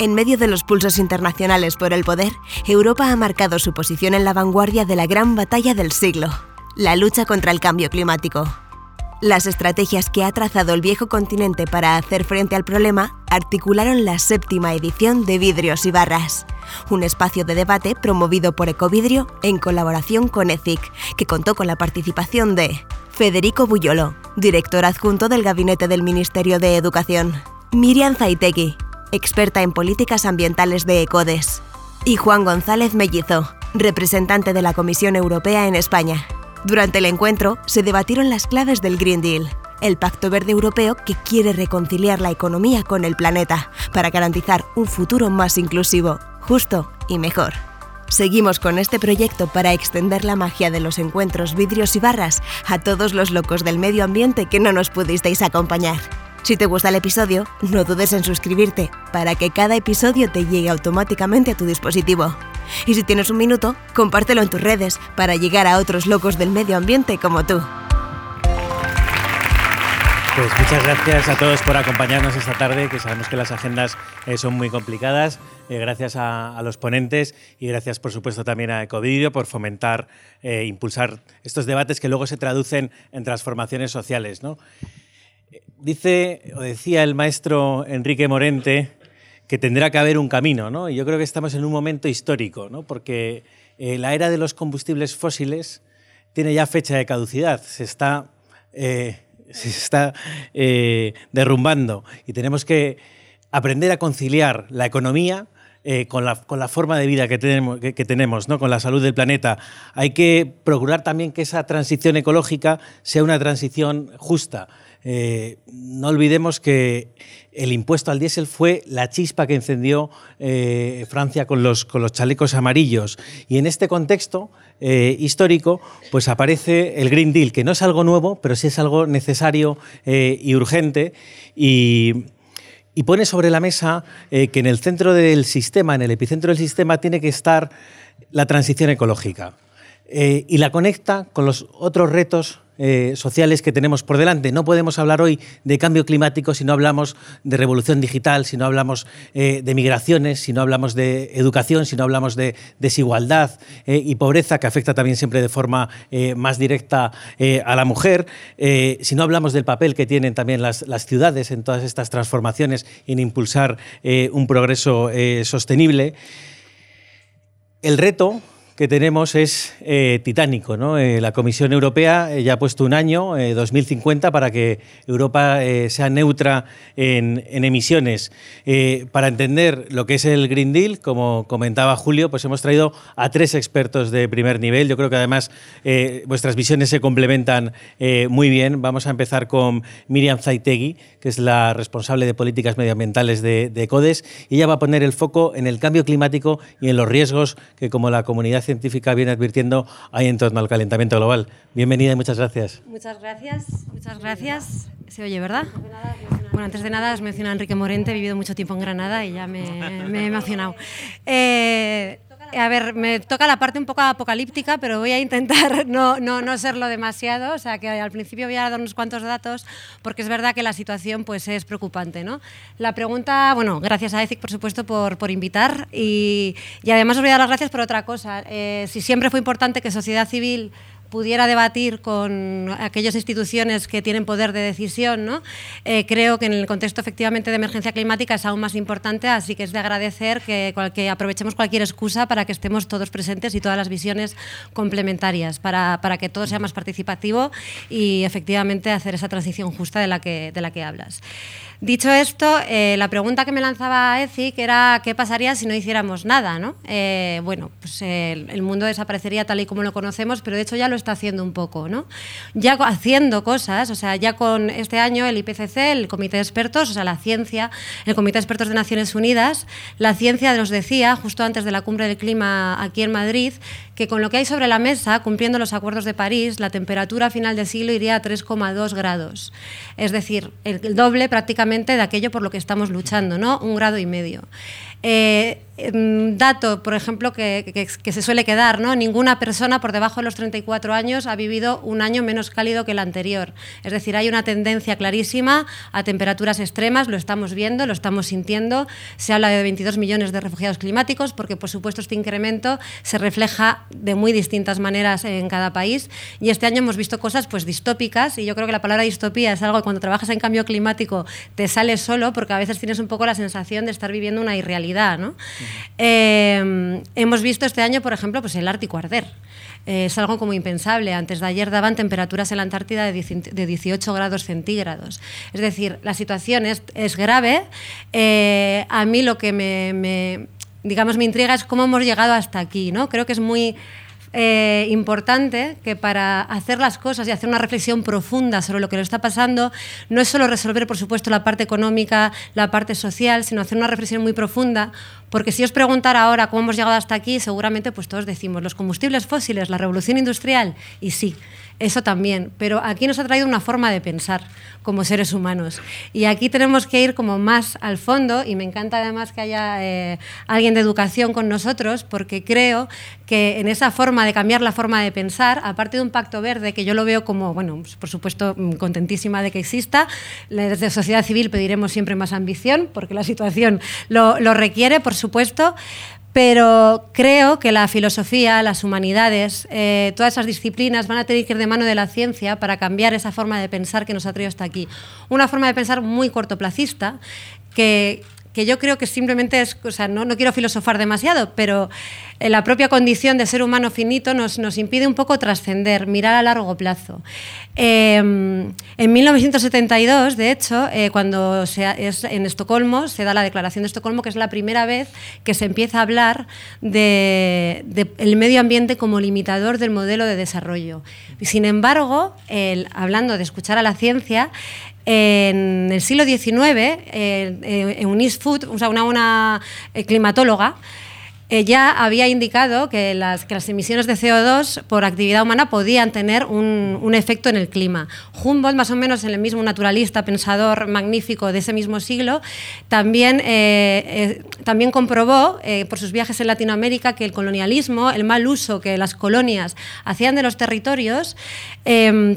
En medio de los pulsos internacionales por el poder, Europa ha marcado su posición en la vanguardia de la gran batalla del siglo, la lucha contra el cambio climático. Las estrategias que ha trazado el viejo continente para hacer frente al problema articularon la séptima edición de Vidrios y Barras, un espacio de debate promovido por Ecovidrio en colaboración con ECIC, que contó con la participación de Federico Buyolo, director adjunto del Gabinete del Ministerio de Educación, Miriam Zaitegui, experta en políticas ambientales de ECODES, y Juan González Mellizo, representante de la Comisión Europea en España. Durante el encuentro se debatieron las claves del Green Deal, el Pacto Verde Europeo que quiere reconciliar la economía con el planeta para garantizar un futuro más inclusivo, justo y mejor. Seguimos con este proyecto para extender la magia de los encuentros vidrios y barras a todos los locos del medio ambiente que no nos pudisteis acompañar. Si te gusta el episodio, no dudes en suscribirte para que cada episodio te llegue automáticamente a tu dispositivo. Y si tienes un minuto, compártelo en tus redes para llegar a otros locos del medio ambiente como tú. Pues muchas gracias a todos por acompañarnos esta tarde, que sabemos que las agendas eh, son muy complicadas. Eh, gracias a, los ponentes y gracias, por supuesto, también a Ecovideo por fomentar e impulsar estos debates que luego se traducen en transformaciones sociales. ¿no? Dice o decía el maestro Enrique Morente que tendrá que haber un camino, ¿no? Yo creo que estamos en un momento histórico, ¿no? Porque la era de los combustibles fósiles tiene ya fecha de caducidad, se está se está eh, derrumbando y tenemos que aprender a conciliar la economía eh, con, la, con, la, forma de vida que tenemos, que, tenemos ¿no? con la salud del planeta. Hay que procurar también que esa transición ecológica sea una transición justa. Eh, no olvidemos que el impuesto al diésel fue la chispa que encendió eh, Francia con los, con los chalecos amarillos. Y en este contexto eh, histórico, pues aparece el Green Deal, que no es algo nuevo, pero sí es algo necesario y urgente. Y, y, pone sobre la mesa que en el centro del sistema, en el epicentro del sistema, tiene que estar la transición ecológica. Y la conecta con los otros retos eh, sociales que tenemos por delante. No podemos hablar hoy de cambio climático si no hablamos de revolución digital, si no hablamos eh, de migraciones, si no hablamos de educación, si no hablamos de desigualdad eh, y pobreza, que afecta también siempre de forma más directa a la mujer, si no hablamos del papel que tienen también las, las ciudades en todas estas transformaciones en impulsar un progreso sostenible. El reto que tenemos es eh, titánico. ¿no? Eh, la Comisión Europea eh, ya ha puesto un año, 2050, para que Europa sea neutra en, emisiones. para entender lo que es el Green Deal, como comentaba Julio, pues hemos traído a tres expertos de primer nivel. Yo creo que además vuestras visiones se complementan muy bien. Vamos a empezar con Miriam Zaitegui, que es la responsable de políticas medioambientales de, de CODES, y ella va a poner el foco en el cambio climático y en los riesgos que como la comunidad científica viene advirtiendo hay en torno al calentamiento global. Bienvenida y muchas gracias. Muchas gracias, muchas gracias. Se oye, ¿verdad? Bueno, antes de nada, has mencionado a Enrique Morente, he vivido mucho tiempo en Granada y ya me, he emocionado. Eh, a ver, me toca la parte un poco apocalíptica, pero voy a intentar no, no, no, serlo demasiado. O sea, que al principio voy a dar unos cuantos datos, porque es verdad que la situación pues, es preocupante. ¿no? La pregunta, bueno, gracias a ECIC, por supuesto, por, por invitar. Y, y, además os voy a dar las gracias por otra cosa. Eh, si siempre fue importante que sociedad civil pudiera debatir con aquellas instituciones que tienen poder de decisión, ¿no? Eh, creo que en el contexto efectivamente de emergencia climática es aún más importante, así que es de agradecer que, aprovechemos cualquier excusa para que estemos todos presentes y todas las visiones complementarias, para, para, que todo sea más participativo y efectivamente hacer esa transición justa de la que, de la que hablas. Dicho esto, eh, la pregunta que me lanzaba ECIC era qué pasaría si no hiciéramos nada. ¿no? Eh, bueno, pues el, el, mundo desaparecería tal y como lo conocemos, pero de hecho ya lo está haciendo un poco. ¿no? Ya haciendo cosas, o sea, ya con este año el IPCC, el Comité de Expertos, o sea, la ciencia, el Comité de Expertos de Naciones Unidas, la ciencia nos decía, justo antes de la cumbre del clima aquí en Madrid, que con lo que hay sobre la mesa, cumpliendo los acuerdos de París, la temperatura a final de siglo iría a 3,2 grados. Es decir, el doble prácticamente de aquello por lo que estamos luchando, ¿no? Un grado y medio. Eh, Em, dato, por ejemplo, que, se suele quedar, ¿no? Ninguna persona por debajo de los 34 años ha vivido un año menos cálido que el anterior. Es decir, hay una tendencia clarísima a temperaturas extremas, lo estamos viendo, lo estamos sintiendo. Se habla de 22 millones de refugiados climáticos, porque por supuesto este incremento se refleja de muy distintas maneras en cada país. Y este año hemos visto cosas pues distópicas, y yo creo que la palabra distopía es algo que cuando trabajas en cambio climático te sale solo, porque a veces tienes un poco la sensación de estar viviendo una irrealidad, Eh, hemos visto este año, por ejemplo, pues el Ártico arder. Eh, es algo como impensable. Antes de ayer daban temperaturas en la Antártida de 18 grados centígrados. Es decir, la situación es, grave. Eh, a mí lo que me, digamos, me intriga es cómo hemos llegado hasta aquí. ¿no? Creo que es muy eh, importante que para hacer las cosas y hacer una reflexión profunda sobre lo que nos está pasando, no es solo resolver, por supuesto, la parte económica, la parte social, sino hacer una reflexión muy profunda, porque si os preguntara ahora cómo hemos llegado hasta aquí, seguramente pues todos decimos los combustibles fósiles, la revolución industrial, y sí, eso también, pero aquí nos ha traído una forma de pensar como seres humanos. Y aquí tenemos que ir como más al fondo, y me encanta además que haya eh, alguien de educación con nosotros, porque creo que en esa forma de cambiar la forma de pensar, aparte de un pacto verde, que yo lo veo como, bueno, pues, por supuesto, mm, contentísima de que exista, desde sociedad civil pediremos siempre más ambición, porque la situación lo, lo requiere, por supuesto, pero creo que la filosofía, las humanidades, eh, todas esas disciplinas van a tener que ir de mano de la ciencia para cambiar esa forma de pensar que nos ha traído hasta aquí. Una forma de pensar muy cortoplacista que, que yo creo que simplemente es, o sea, no, no quiero filosofar demasiado, pero eh, la propia condición de ser humano finito nos, nos impide un poco trascender, mirar a largo plazo. Em, en 1972, de hecho, eh, cuando es en Estocolmo, se da la Declaración de Estocolmo, que es la primera vez que se empieza a hablar del de, el medio ambiente como limitador del modelo de desarrollo. Sin embargo, el, hablando de escuchar a la ciencia, en el siglo XIX, eh, Eunice Food, o una, una eh, climatóloga, ella había indicado que las, emisiones de CO2 por actividad humana podían tener un, efecto en el clima. Humboldt, más o menos el mismo naturalista, pensador magnífico de ese mismo siglo, también, eh, eh, también comprobó eh, por sus viajes en Latinoamérica que el colonialismo, el mal uso que las colonias hacían de los territorios,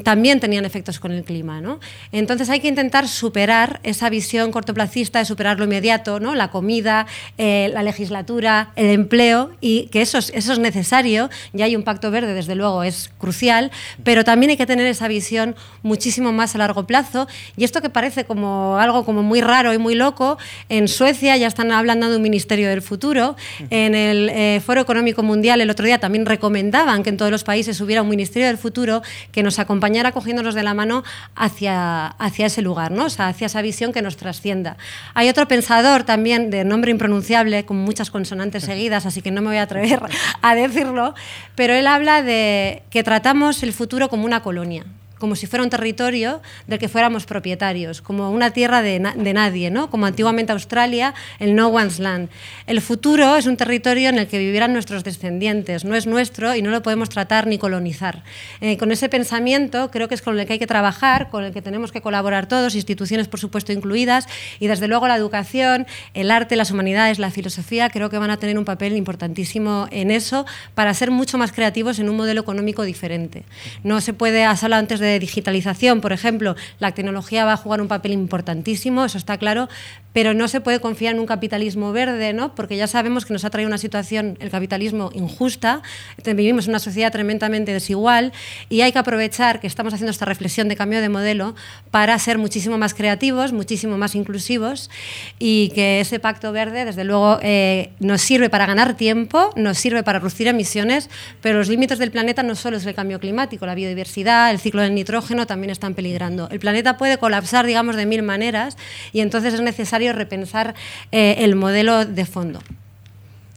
también tenían efectos con el clima. ¿no? Entonces hay que intentar superar esa visión cortoplacista de superar lo inmediato, ¿no? la comida, la legislatura, el empleo y que eso es, eso es necesario, ya hay un pacto verde, desde luego, es crucial, pero también hay que tener esa visión muchísimo más a largo plazo. Y esto que parece como algo como muy raro y muy loco, en Suecia ya están hablando un ministerio del futuro, en el eh, Foro Económico Mundial el otro día también recomendaban que en todos los países hubiera un ministerio del futuro que nos acompañara cogiéndonos de la mano hacia, hacia ese lugar, ¿no? o sea, hacia esa visión que nos trascienda. Hay otro pensador también de nombre impronunciable, con muchas consonantes seguidas, así que no me voy a atrever a decirlo, pero él habla de que tratamos el futuro como una colonia como si fuera un territorio del que fuéramos propietarios, como una tierra de, nadie, ¿no? como antiguamente Australia, el No One's Land. El futuro es un territorio en el que vivirán nuestros descendientes, no es nuestro y no lo podemos tratar ni colonizar. Eh, con ese pensamiento creo que es con el que hay que trabajar, con el que tenemos que colaborar todos, instituciones por supuesto incluidas, y desde luego la educación, el arte, las humanidades, la filosofía, creo que van a tener un papel importantísimo en eso para ser mucho más creativos en un modelo económico diferente. No se puede, has hablado antes de digitalización, por ejemplo, la tecnología va a jugar un papel importantísimo, eso está claro, pero no se puede confiar en un capitalismo verde, ¿no? porque ya sabemos que nos ha traído una situación, el capitalismo, injusta, vivimos en una sociedad tremendamente desigual y hay que aprovechar que estamos haciendo esta reflexión de cambio de modelo para ser muchísimo más creativos, muchísimo más inclusivos y que ese pacto verde, desde luego, eh, nos sirve para ganar tiempo, nos sirve para reducir emisiones, pero los límites del planeta no solo es el cambio climático, la biodiversidad, el ciclo del nitrógeno también están peligrando. El planeta puede colapsar, digamos, de mil maneras y entonces es necesario repensar eh, el modelo de fondo.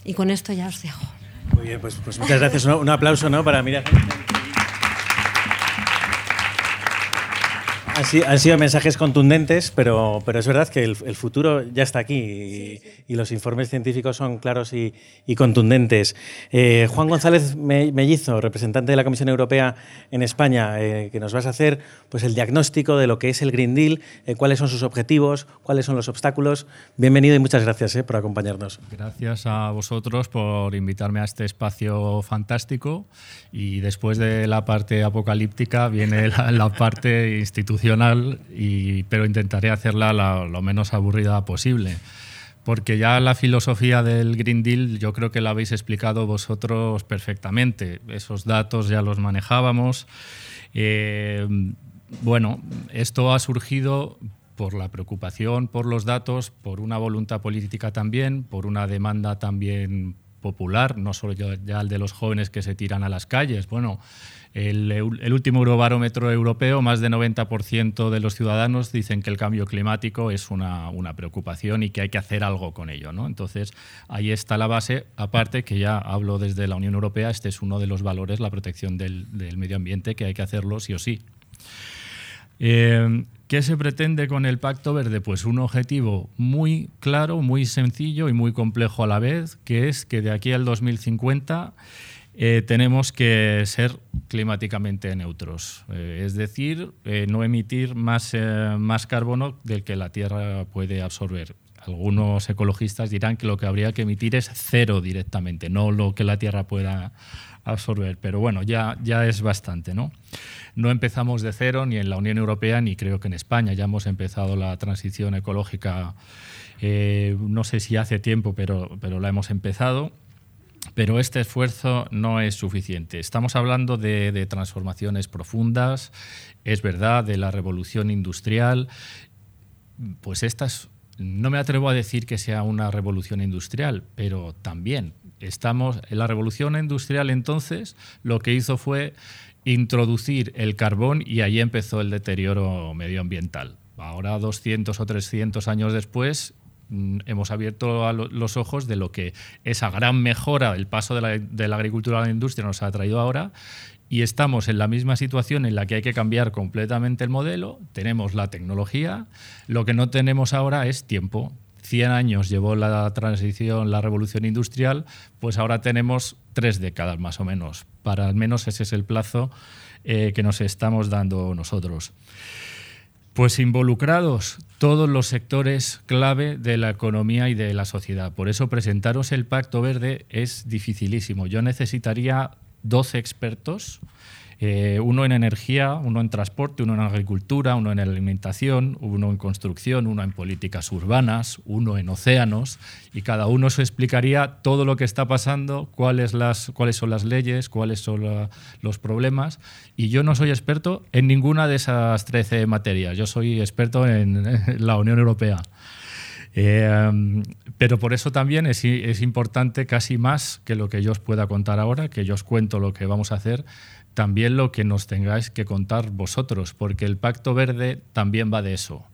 Y con esto ya os dejo. Muy bien, pues, pues muchas gracias. Un, aplauso ¿no? para Miriam. Han, sido mensajes contundentes, pero, pero es verdad que el, futuro ya está aquí y, los informes científicos son claros y, contundentes. Eh, Juan González Mellizo, representante de la Comisión Europea en España, eh, que nos vas a hacer pues, el diagnóstico de lo que es el Green Deal, eh, cuáles son sus objetivos, cuáles son los obstáculos. Bienvenido y muchas gracias por acompañarnos. Gracias a vosotros por invitarme a este espacio fantástico y después de la parte apocalíptica viene la, la parte institucional y, pero intentaré hacerla lo menos aburrida posible. Porque ya la filosofía del Green Deal yo creo que la habéis explicado vosotros perfectamente. Esos datos ya los manejábamos. Eh, bueno, esto ha surgido por la preocupación por los datos, por una voluntad política también, por una demanda también popular, no solo ya el de los jóvenes que se tiran a las calles. Bueno, el, último Eurobarómetro europeo, más de 90% de los ciudadanos dicen que el cambio climático es una, preocupación y que hay que hacer algo con ello. ¿no? Entonces, ahí está la base. Aparte, que ya hablo desde la Unión Europea, este es uno de los valores, la protección del, medio ambiente, que hay que hacerlo sí o sí. Eh, ¿Qué se pretende con el Pacto Verde? Pues un objetivo muy claro, muy sencillo y muy complejo a la vez, que es que de aquí al 2050 eh, tenemos que ser climáticamente neutros, eh, es decir, eh, no emitir más, más carbono del que la Tierra puede absorber. Algunos ecologistas dirán que lo que habría que emitir es cero directamente, no lo que la Tierra pueda absorber, pero bueno, ya, ya es bastante. ¿no? no empezamos de cero ni en la Unión Europea ni creo que en España, ya hemos empezado la transición ecológica, no sé si hace tiempo, pero, pero la hemos empezado pero este esfuerzo no es suficiente. Estamos hablando de, transformaciones profundas, es verdad, de la revolución industrial. Pues estas, no me atrevo a decir que sea una revolución industrial, pero también estamos en la revolución industrial entonces lo que hizo fue introducir el carbón y ahí empezó el deterioro medioambiental. Ahora, 200 o 300 años después, hemos abierto los ojos de lo que esa gran mejora, el paso de la, agricultura a la industria nos ha traído ahora y estamos en la misma situación en la que hay que cambiar completamente el modelo, tenemos la tecnología, lo que no tenemos ahora es tiempo. 100 años llevó la transición, la revolución industrial, pues ahora tenemos tres décadas más o menos. Para al menos ese es el plazo eh, que nos estamos dando nosotros. Pues involucrados todos los sectores clave de la economía y de la sociedad. Por eso presentaros el Pacto Verde es dificilísimo. Yo necesitaría 12 expertos eh, uno en energía, uno en transporte, uno en agricultura, uno en alimentación, uno en construcción, uno en políticas urbanas, uno en océanos, y cada uno se explicaría todo lo que está pasando, cuáles, las, cuáles son las leyes, cuáles son los problemas. Y yo no soy experto en ninguna de esas 13 materias, yo soy experto en, la Unión Europea. Eh, pero por eso también es, es, importante casi más que lo que yo os pueda contar ahora, que yo os cuento lo que vamos a hacer, también lo que nos tengáis que contar vosotros, porque el Pacto Verde también va de eso.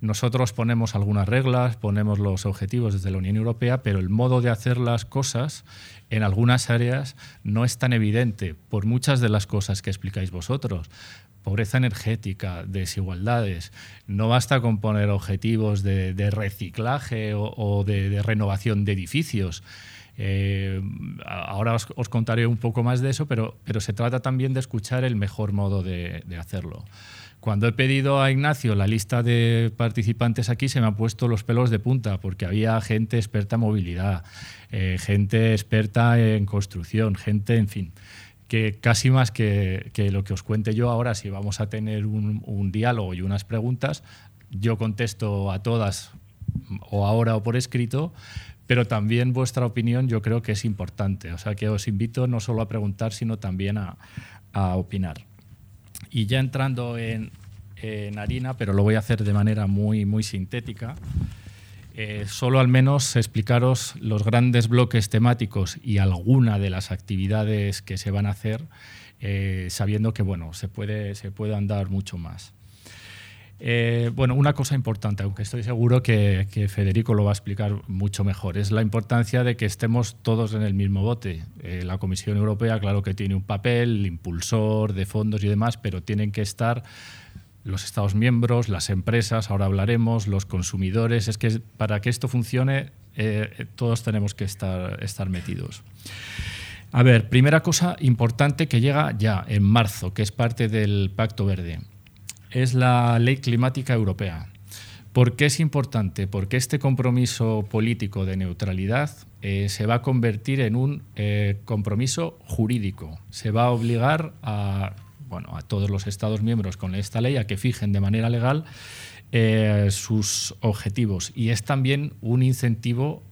Nosotros ponemos algunas reglas, ponemos los objetivos desde la Unión Europea, pero el modo de hacer las cosas en algunas áreas no es tan evidente por muchas de las cosas que explicáis vosotros. Pobreza energética, desigualdades. No basta con poner objetivos de, reciclaje o, de renovación de edificios eh, ahora os, contaré un poco más de eso, pero, pero se trata también de escuchar el mejor modo de, hacerlo. Cuando he pedido a Ignacio la lista de participantes aquí, se me han puesto los pelos de punta, porque había gente experta en movilidad, eh, gente experta en construcción, gente, en fin, que casi más que, lo que os cuente yo ahora, si vamos a tener un, un diálogo y unas preguntas, yo contesto a todas o ahora o por escrito, pero también vuestra opinión yo creo que es importante. O sea que os invito no solo a preguntar, sino también a, opinar. Y ya entrando en, harina, pero lo voy a hacer de manera muy, muy sintética, eh, solo al menos explicaros los grandes bloques temáticos y alguna de las actividades que se van a hacer, eh, sabiendo que bueno, se puede, se puede andar mucho más. Eh, bueno, una cosa importante, aunque estoy seguro que, Federico lo va a explicar mucho mejor, es la importancia de que estemos todos en el mismo bote. Eh, la Comisión Europea, claro que tiene un papel, impulsor de fondos y demás, pero tienen que estar los Estados miembros, las empresas, ahora hablaremos, los consumidores. Es que para que esto funcione, eh, todos tenemos que estar, estar metidos. A ver, primera cosa importante que llega ya en marzo, que es parte del Pacto Verde, es la Ley Climática Europea. ¿Por qué es importante? Porque este compromiso político de neutralidad eh, se va a convertir en un eh, compromiso jurídico. Se va a obligar a, bueno, a todos los Estados miembros con esta ley a que fijen de manera legal eh, sus objetivos. Y es también un incentivo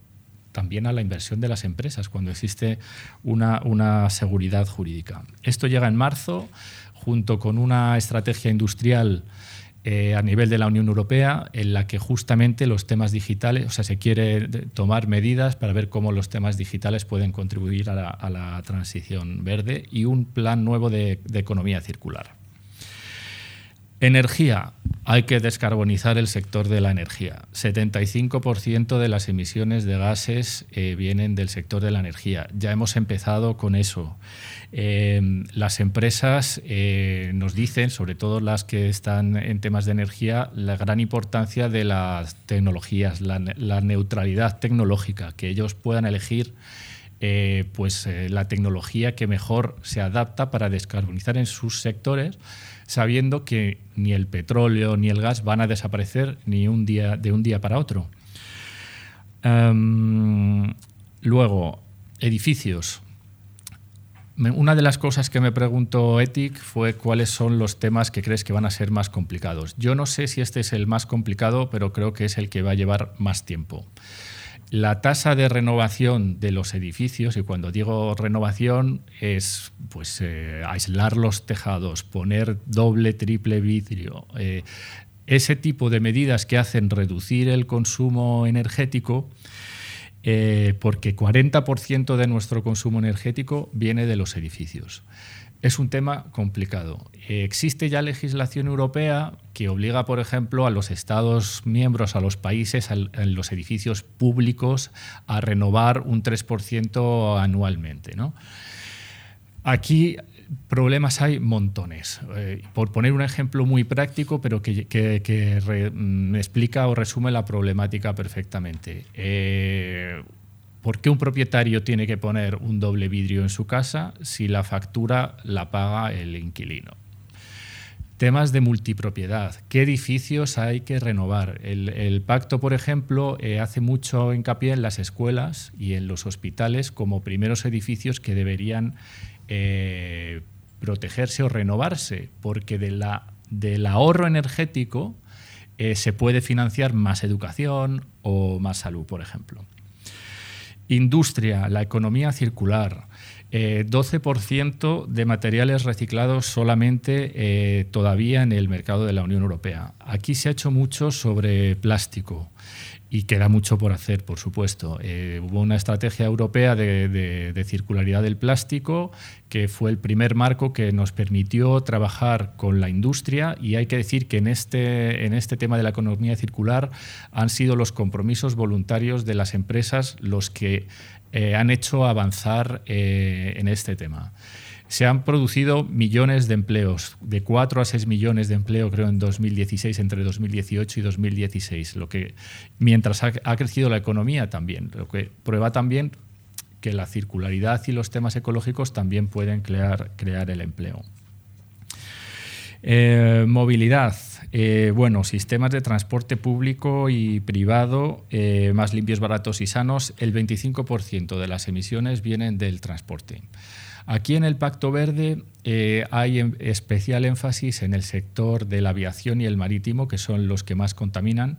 también a la inversión de las empresas cuando existe una, una seguridad jurídica. Esto llega en marzo junto con una estrategia industrial eh, a nivel de la Unión Europea en la que justamente los temas digitales, o sea, se quiere tomar medidas para ver cómo los temas digitales pueden contribuir a la, transición verde y un plan nuevo de economía circular. Energía. Hay que descarbonizar el sector de la energía. 75% de las emisiones de gases eh, vienen del sector de la energía. Ya hemos empezado con eso. Eh, las empresas eh, nos dicen, sobre todo las que están en temas de energía, la gran importancia de las tecnologías, la, neutralidad tecnológica, que ellos puedan elegir pues, la tecnología que mejor se adapta para descarbonizar en sus sectores sabiendo que ni el petróleo ni el gas van a desaparecer ni un día, de un día para otro. Em, luego, edificios. Una de las cosas que me preguntó Ethic fue cuáles son los temas que crees que van a ser más complicados. Yo no sé si este es el más complicado, pero creo que es el que va a llevar más tiempo la tasa de renovación de los edificios, y cuando digo renovación es pues, eh, aislar los tejados, poner doble, triple vidrio, eh, ese tipo de medidas que hacen reducir el consumo energético, eh, porque 40% de nuestro consumo energético viene de los edificios es un tema complicado. Existe ya legislación europea que obliga, por ejemplo, a los Estados miembros, a los países, a los edificios públicos a renovar un 3% anualmente. Aquí problemas hay montones. Eh, por poner un ejemplo muy práctico, pero que, mm, explica o resume la problemática perfectamente. Eh, ¿Por qué un propietario tiene que poner un doble vidrio en su casa si la factura la paga el inquilino? Temas de multipropiedad. ¿Qué edificios hay que renovar? El, pacto, por ejemplo, eh, hace mucho hincapié en las escuelas y en los hospitales como primeros edificios que deberían eh, protegerse o renovarse, porque del ahorro energético eh, se puede financiar más educación o más salud, por ejemplo. Industria, la economía circular. 12% eh, de materiales reciclados solamente todavía en el mercado de la Unión Europea. Aquí se ha hecho mucho sobre plástico y queda mucho por hacer, por supuesto. Eh, hubo una estrategia europea de, circularidad del plástico que fue el primer marco que nos permitió trabajar con la industria y hay que decir que en este, en este tema de la economía circular han sido los compromisos voluntarios de las empresas los que eh, han hecho avanzar eh, en este tema se han producido millones de empleos, de 4 a 6 millones de empleo creo en 2016, entre 2018 y 2016, lo que mientras ha, crecido la economía también, lo que prueba también que la circularidad y los temas ecológicos también pueden crear, crear el empleo. Eh, movilidad. Eh, bueno, sistemas de transporte público y privado eh, más limpios, baratos y sanos. El 25% de las emisiones vienen del transporte. Aquí en el Pacto Verde eh, hay em, especial énfasis en el sector de la aviación y el marítimo, que son los que más contaminan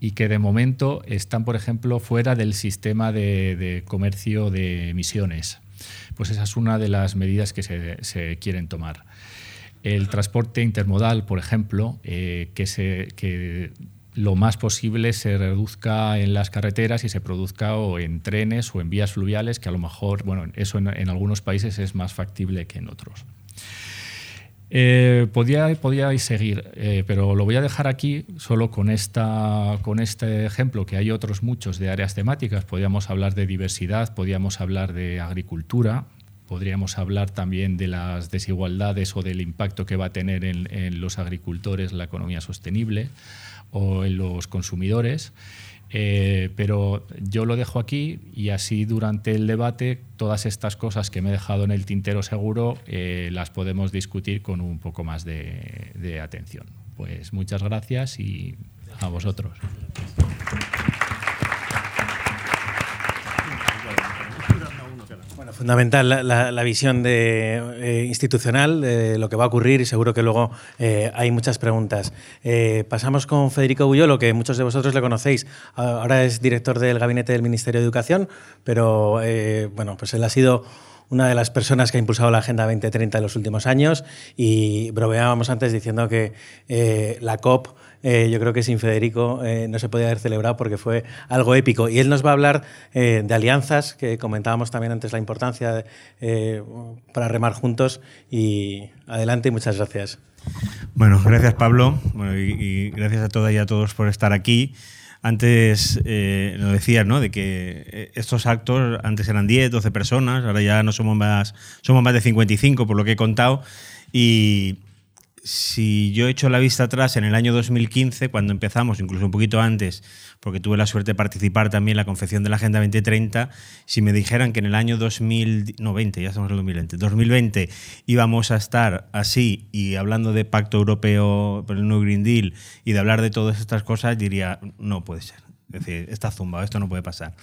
y que de momento están, por ejemplo, fuera del sistema de, comercio de emisiones. Pues esa es una de las medidas que se, quieren tomar. El transporte intermodal, por ejemplo, eh, que, se, que lo más posible se reduzca en las carreteras y se produzca o en trenes o en vías fluviales, que a lo mejor, bueno, eso en, algunos países es más factible que en otros. Eh, podía, podíais seguir, eh, pero lo voy a dejar aquí solo con, esta, con este ejemplo, que hay otros muchos de áreas temáticas. Podríamos hablar de diversidad, podríamos hablar de agricultura, podríamos hablar también de las desigualdades o del impacto que va a tener en, los agricultores la economía sostenible o en los consumidores. Eh, pero yo lo dejo aquí y así durante el debate todas estas cosas que me he dejado en el tintero seguro eh, las podemos discutir con un poco más de atención. Pues muchas gracias y a vosotros. Fundamental la, visión de, eh, institucional de lo que va a ocurrir y seguro que luego eh, hay muchas preguntas. Eh, pasamos con Federico Bullolo, que muchos de vosotros le conocéis. Ahora es director del gabinete del Ministerio de Educación, pero bueno, pues él ha sido una de las personas que ha impulsado la Agenda 2030 en los últimos años y bromeábamos antes diciendo que la COP eh, yo creo que sin Federico eh, no se podía haber celebrado porque fue algo épico. Y él nos va a hablar eh, de alianzas, que comentábamos también antes la importancia para remar juntos. Y adelante y muchas gracias. Bueno, gracias Pablo y, gracias a todas y a todos por estar aquí. Antes lo decías, ¿no? De que estos actos antes eran 10, 12 personas, ahora ya no somos más, somos más de 55 por lo que he contado. Y, si yo echo la vista atrás en el año 2015, cuando empezamos, incluso un poquito antes, porque tuve la suerte de participar también en la confección de la Agenda 2030, si me dijeran que en el año 2020, ya estamos en el 2020, 2020 íbamos a estar así y hablando de pacto europeo el New Green Deal y de hablar de todas estas cosas, diría, no puede ser. Es decir, está zumbado, esto no puede pasar.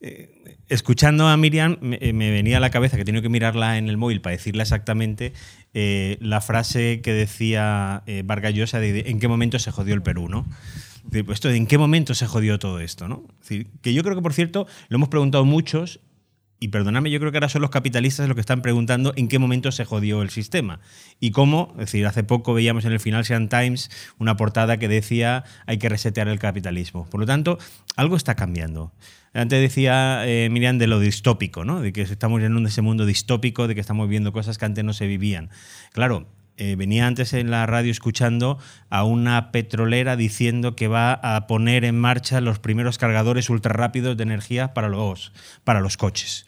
Eh, escuchando a Miriam, me, venía a la cabeza que tengo que mirarla en el móvil para decirle exactamente eh, la frase que decía eh, Vargas Llosa de, en qué momento se jodió el Perú, ¿no? Pues esto, ¿En qué momento se jodió todo esto? ¿no? que yo creo que, por cierto, lo hemos preguntado muchos y perdóname, yo creo que ahora son los capitalistas los que están preguntando en qué momento se jodió el sistema. Y cómo, es decir, hace poco veíamos en el Financial Times una portada que decía hay que resetear el capitalismo. Por lo tanto, algo está cambiando. Antes decía eh, Miriam de lo distópico, ¿no? de que estamos en ese mundo distópico, de que estamos viendo cosas que antes no se vivían. Claro, eh, venía antes en la radio escuchando a una petrolera diciendo que va a poner en marcha los primeros cargadores ultra rápidos de energía para los, para los coches.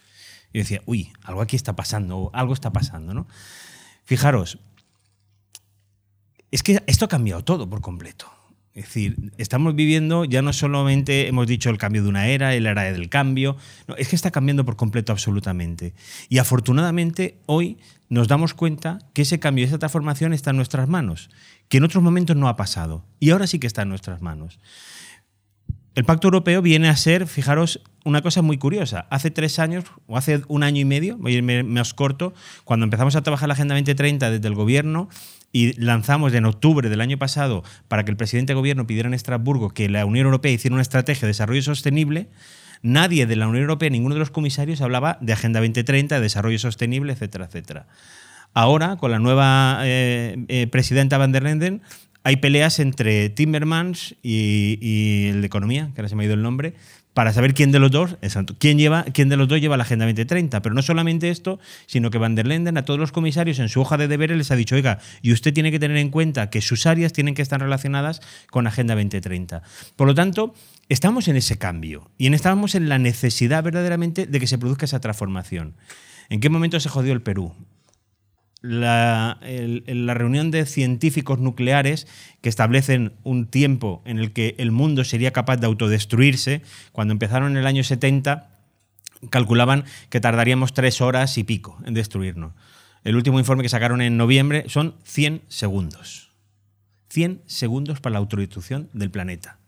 Y decía, uy, algo aquí está pasando, algo está pasando, ¿no? Fijaros, es que esto ha cambiado todo por completo. Es decir, estamos viviendo, ya no solamente hemos dicho el cambio de una era, el era del cambio, no, es que está cambiando por completo absolutamente. Y afortunadamente hoy nos damos cuenta que ese cambio, esa transformación está en nuestras manos, que en otros momentos no ha pasado. Y ahora sí que está en nuestras manos. El Pacto Europeo viene a ser, fijaros, una cosa muy curiosa. Hace tres años, o hace un año y medio, voy a irme más corto, cuando empezamos a trabajar la Agenda 2030 desde el gobierno, y lanzamos en octubre del año pasado para que el presidente de gobierno pidiera en Estrasburgo que la Unión Europea hiciera una estrategia de desarrollo sostenible, nadie de la Unión Europea, ninguno de los comisarios hablaba de Agenda 2030, de desarrollo sostenible, etcétera, etcétera. Ahora, con la nueva eh, eh, presidenta van der Leyen, hay peleas entre Timmermans y, el de Economía, que ahora se me ha ido el nombre, para saber quién de los dos, exacto, quién, lleva, quién de los dos lleva la Agenda 2030. Pero no solamente esto, sino que Van der Lenden a todos los comisarios en su hoja de deberes les ha dicho, oiga, y usted tiene que tener en cuenta que sus áreas tienen que estar relacionadas con Agenda 2030. Por lo tanto, estamos en ese cambio y estamos en la necesidad verdaderamente de que se produzca esa transformación. ¿En qué momento se jodió el Perú? La, la, reunión de científicos nucleares que establecen un tiempo en el que el mundo sería capaz de autodestruirse, cuando empezaron en el año 70, calculaban que tardaríamos tres horas y pico en destruirnos. El último informe que sacaron en noviembre son 100 segundos. 100 segundos para la autodestrucción del planeta.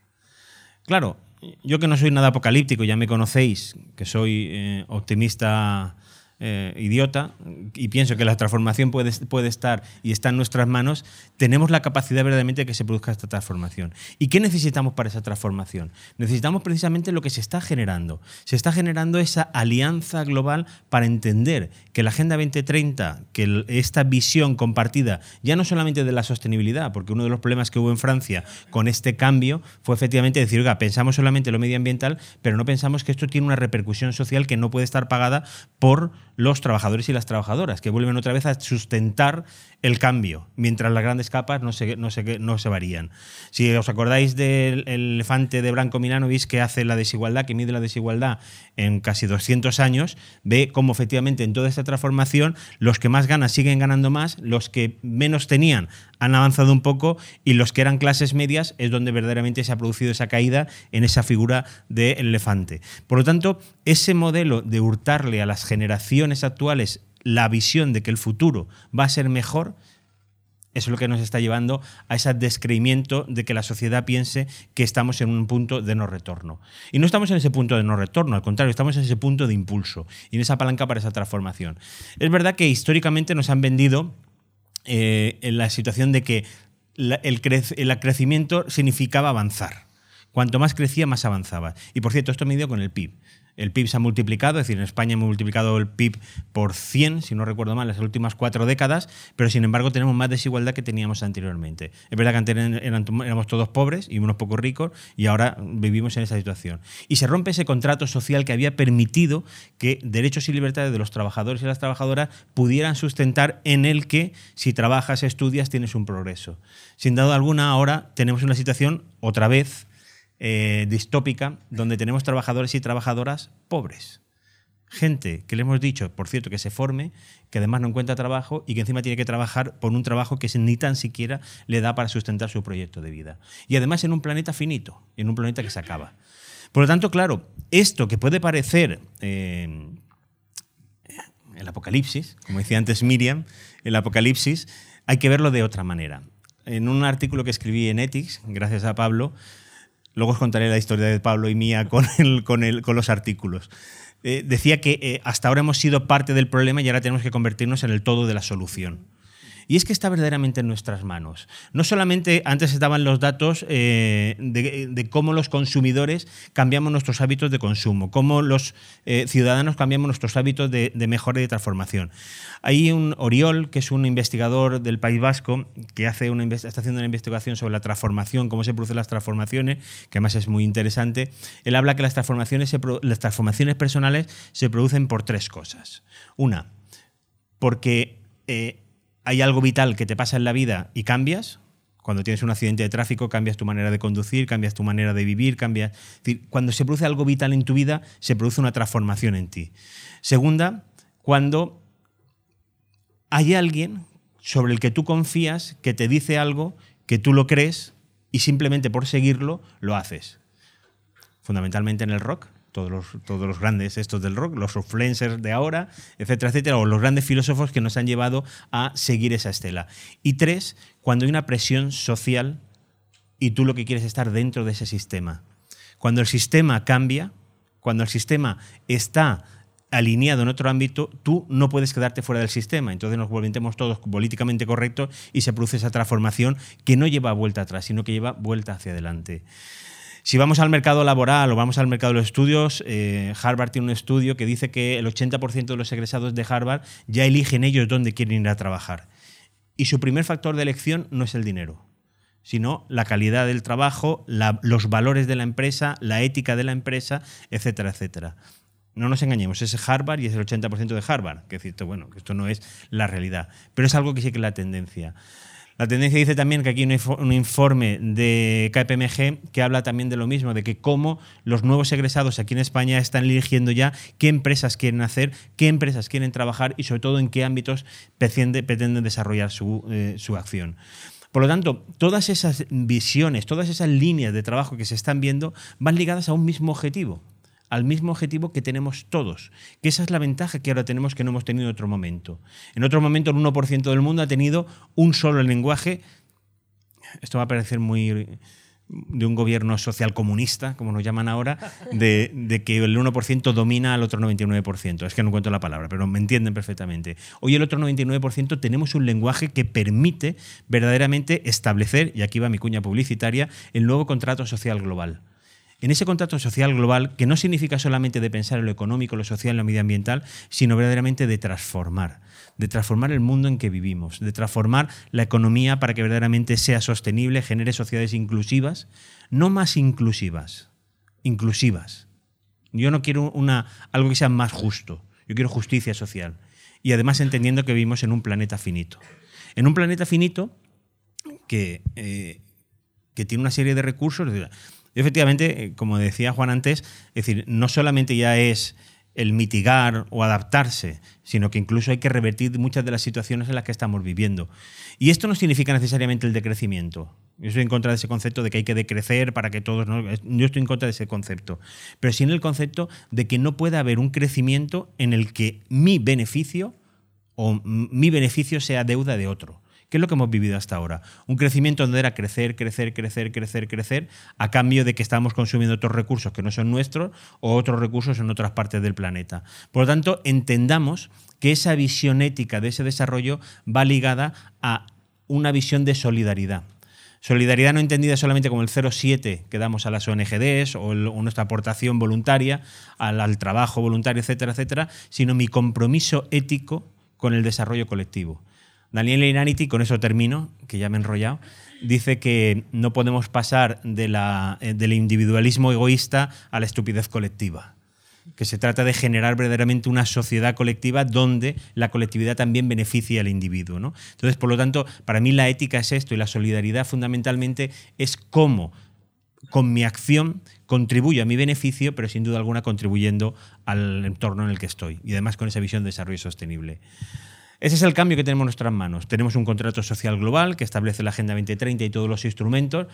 Claro, yo que no soy nada apocalíptico, ya me conocéis, que soy eh, optimista eh, idiota y pienso que la transformación puede, puede estar y está en nuestras manos, tenemos la capacidad verdaderamente de que se produzca esta transformación. ¿Y qué necesitamos para esa transformación? Necesitamos precisamente lo que se está generando. Se está generando esa alianza global para entender que la Agenda 2030, que esta visión compartida, ya no solamente de la sostenibilidad, porque uno de los problemas que hubo en Francia con este cambio fue efectivamente decir, oiga, pensamos solamente en lo medioambiental, pero no pensamos que esto tiene una repercusión social que no puede estar pagada por los trabajadores y las trabajadoras, que vuelven otra vez a sustentar el cambio, mientras las grandes capas no se, no se, no se varían. Si os acordáis del elefante de Branco Milanovic que hace la desigualdad, que mide la desigualdad en casi 200 años, ve cómo efectivamente en toda esta transformación los que más ganan siguen ganando más, los que menos tenían han avanzado un poco y los que eran clases medias es donde verdaderamente se ha producido esa caída en esa figura del elefante. Por lo tanto, ese modelo de hurtarle a las generaciones actuales la visión de que el futuro va a ser mejor, eso es lo que nos está llevando a ese descreimiento de que la sociedad piense que estamos en un punto de no retorno. Y no estamos en ese punto de no retorno, al contrario, estamos en ese punto de impulso y en esa palanca para esa transformación. Es verdad que históricamente nos han vendido eh, en la situación de que el, crecimiento significaba avanzar. Cuanto más crecía, más avanzaba. Y por cierto, esto me dio con el PIB. El PIB se ha multiplicado, es decir, en España hemos multiplicado el PIB por 100, si no recuerdo mal, las últimas cuatro décadas, pero sin embargo tenemos más desigualdad que teníamos anteriormente. Es verdad que antes éramos todos pobres y unos pocos ricos y ahora vivimos en esa situación. Y se rompe ese contrato social que había permitido que derechos y libertades de los trabajadores y las trabajadoras pudieran sustentar en el que si trabajas, estudias, tienes un progreso. Sin duda alguna, ahora tenemos una situación otra vez eh, distópica donde tenemos trabajadores y trabajadoras pobres. Gente que le hemos dicho, por cierto, que se forme, que además no encuentra trabajo y que encima tiene que trabajar por un trabajo que ni tan siquiera le da para sustentar su proyecto de vida. Y además en un planeta finito, en un planeta que se acaba. Por lo tanto, claro, esto que puede parecer eh, el apocalipsis, como decía antes Miriam, el apocalipsis, hay que verlo de otra manera. En un artículo que escribí en Ethics, gracias a Pablo, Luego os contaré la historia de Pablo y mía con, con, con los artículos. Eh, decía que eh, hasta ahora hemos sido parte del problema y ahora tenemos que convertirnos en el todo de la solución. Y es que está verdaderamente en nuestras manos. No solamente antes estaban los datos eh, de, cómo los consumidores cambiamos nuestros hábitos de consumo, cómo los eh, ciudadanos cambiamos nuestros hábitos de, mejora y de transformación. Hay un Oriol, que es un investigador del País Vasco, que hace una, está haciendo una investigación sobre la transformación, cómo se producen las transformaciones, que además es muy interesante. Él habla que las transformaciones, las transformaciones personales se producen por tres cosas. Una, porque eh, hay algo vital que te pasa en la vida y cambias, cuando tienes un accidente de tráfico, cambias tu manera de conducir, cambias tu manera de vivir, cambias. cuando se produce algo vital en tu vida, se produce una transformación en ti. Segunda, cuando hay alguien sobre el que tú confías que te dice algo, que tú lo crees y simplemente por seguirlo lo haces. Fundamentalmente en el rock, todos los, grandes estos del rock, los influencers de ahora, etcétera, etcétera, o los grandes filósofos que nos han llevado a seguir esa estela. Y tres, cuando hay una presión social y tú lo que quieres es estar dentro de ese sistema. Cuando el sistema cambia, cuando el sistema está alineado en otro ámbito, tú no puedes quedarte fuera del sistema. Entonces nos volvemos todos políticamente correctos y se produce esa transformación que no lleva vuelta atrás, sino que lleva vuelta hacia adelante. Si vamos al mercado laboral o vamos al mercado de los estudios, eh, Harvard tiene un estudio que dice que el 80% de los egresados de Harvard ya eligen ellos dónde quieren ir a trabajar. Y su primer factor de elección no es el dinero, sino la calidad del trabajo, los valores de la empresa, la ética de la empresa, etcétera, etcétera. No nos engañemos, es Harvard y es el 80% de Harvard. Que decir, bueno, que esto no es la realidad, pero es algo que sí que es la tendencia. La tendencia dice también que aquí hay un informe de KPMG que habla también de lo mismo, de que cómo los nuevos egresados aquí en España están eligiendo ya qué empresas quieren hacer, qué empresas quieren trabajar y sobre todo en qué ámbitos pretenden desarrollar eh, su acción. Por lo tanto, todas esas visiones, todas esas líneas de trabajo que se están viendo van ligadas a un mismo objetivo, al mismo objetivo que tenemos todos, que esa es la ventaja que ahora tenemos que no hemos tenido en otro momento. En otro momento el 1% del mundo ha tenido un solo lenguaje, esto va a parecer muy de un gobierno social comunista, como nos llaman ahora, de, que el 1% domina al otro 99%. Es que no cuento la palabra, pero me entienden perfectamente. Hoy el otro 99% tenemos un lenguaje que permite verdaderamente establecer, y aquí va mi cuña publicitaria, el nuevo contrato social global en ese contrato social global que no significa solamente de pensar en lo económico, lo social, lo medioambiental, sino verdaderamente de transformar, de transformar el mundo en que vivimos, de transformar la economía para que verdaderamente sea sostenible, genere sociedades inclusivas, no más inclusivas, inclusivas. Yo no quiero una, algo que sea más justo, yo quiero justicia social. Y además entendiendo que vivimos en un planeta finito. En un planeta finito que, eh, que tiene una serie de recursos. Efectivamente, eh, como decía Juan antes, es decir, no solamente ya es el mitigar o adaptarse, sino que incluso hay que revertir muchas de las situaciones en las que estamos viviendo. Y esto no significa necesariamente el decrecimiento. Yo estoy en contra de ese concepto de que hay que decrecer para que todos... ¿no? Yo estoy en contra de ese concepto. Pero sí en el concepto de que no puede haber un crecimiento en el que mi beneficio o mi beneficio sea deuda de otro. ¿Qué es lo que hemos vivido hasta ahora? Un crecimiento donde era crecer, crecer, crecer, crecer, crecer, a cambio de que estamos consumiendo otros recursos que no son nuestros o otros recursos en otras partes del planeta. Por lo tanto, entendamos que esa visión ética de ese desarrollo va ligada a una visión de solidaridad. Solidaridad no entendida solamente como el 0,7 que damos a las ONGDs o, nuestra aportación voluntaria al, al, trabajo voluntario, etcétera, etcétera, sino mi compromiso ético con el desarrollo colectivo. Daniel Inanity, con eso termino, que ya me he enrollado, dice que no podemos pasar de la, eh, del individualismo egoísta a la estupidez colectiva que se trata de generar verdaderamente una sociedad colectiva donde la colectividad también beneficie al individuo. ¿no? Entonces, por lo tanto, para mí la ética es esto y la solidaridad fundamentalmente es cómo con mi acción contribuyo a mi beneficio, pero sin duda alguna contribuyendo al entorno en el que estoy y además con esa visión de desarrollo sostenible. Ese es el cambio que tenemos en nuestras manos. Tenemos un contrato social global que establece la Agenda 2030 y todos los instrumentos.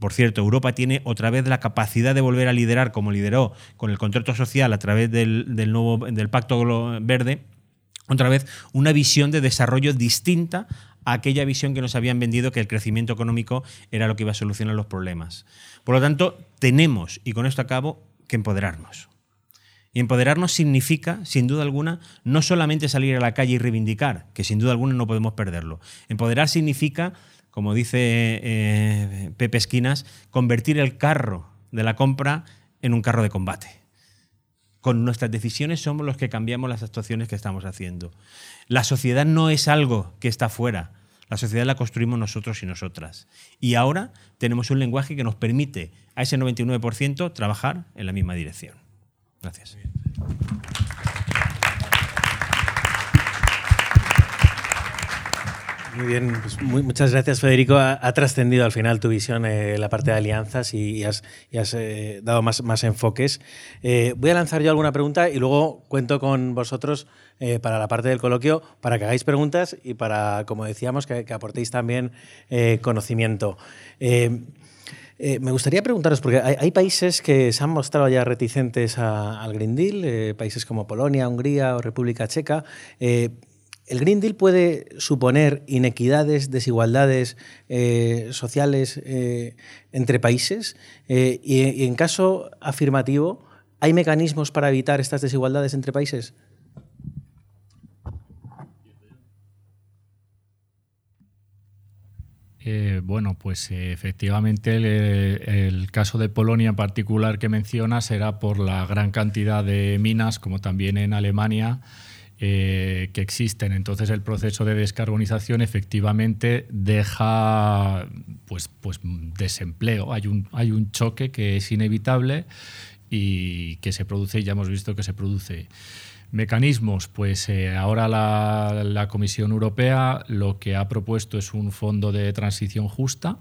Por cierto, Europa tiene otra vez la capacidad de volver a liderar, como lideró con el contrato social a través del, nuevo, del Pacto Verde, otra vez una visión de desarrollo distinta a aquella visión que nos habían vendido que el crecimiento económico era lo que iba a solucionar los problemas. Por lo tanto, tenemos, y con esto acabo, que empoderarnos. Empoderarnos significa, sin duda alguna, no solamente salir a la calle y reivindicar, que sin duda alguna no podemos perderlo. Empoderar significa, como dice eh, Pepe Esquinas, convertir el carro de la compra en un carro de combate. Con nuestras decisiones somos los que cambiamos las actuaciones que estamos haciendo. La sociedad no es algo que está fuera. La sociedad la construimos nosotros y nosotras. Y ahora tenemos un lenguaje que nos permite a ese 99% trabajar en la misma dirección. Gracias. Muy bien, pues muchas gracias Federico. Ha, trascendido al final tu visión eh, la parte de alianzas y, has, eh, dado más, más enfoques. Eh, voy a lanzar yo alguna pregunta y luego cuento con vosotros para la parte del coloquio para que hagáis preguntas y para, como decíamos, que, que aportéis también conocimiento. Eh, me gustaría preguntaros, porque hay, países que se han mostrado ya reticentes al Green Deal, eh, países como Polonia, Hungría o República Checa. Eh, ¿El Green Deal puede suponer inequidades, desigualdades sociales entre países? y en caso afirmativo, ¿hay mecanismos para evitar estas desigualdades entre países? Eh, bueno, pues eh, efectivamente el, caso de Polonia en particular que menciona será por la gran cantidad de minas, como también en Alemania, eh, que existen. Entonces el proceso de descarbonización efectivamente deja pues, pues desempleo. Hay un, hay un choque que es inevitable y que se produce, y ya hemos visto que se produce. Mecanismos, pues eh, ahora la, Comisión Europea lo que ha propuesto es un fondo de transición justa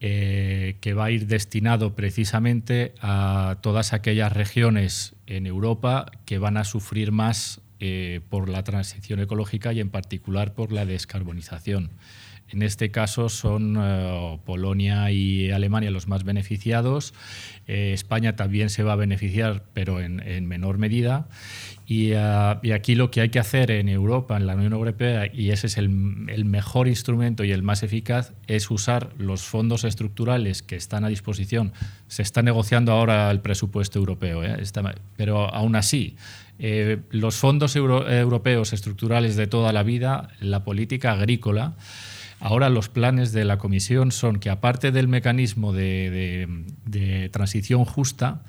eh, que va a ir destinado precisamente a todas aquellas regiones en Europa que van a sufrir más eh, por la transición ecológica y en particular por la descarbonización. En este caso son Polonia y Alemania los más beneficiados. España también se va a beneficiar, pero en, en menor medida. Ah, y, aquí lo que hay que hacer en Europa, en la Unión Europea, y ese es el, mejor instrumento y el más eficaz, es usar los fondos estructurales que están a disposición. Se está negociando ahora el presupuesto europeo, ¿eh? pero aún así, eh, los fondos europeos estructurales de toda la vida, la política agrícola, Ahora los planes de la Comisión son que aparte del mecanismo de transición justa,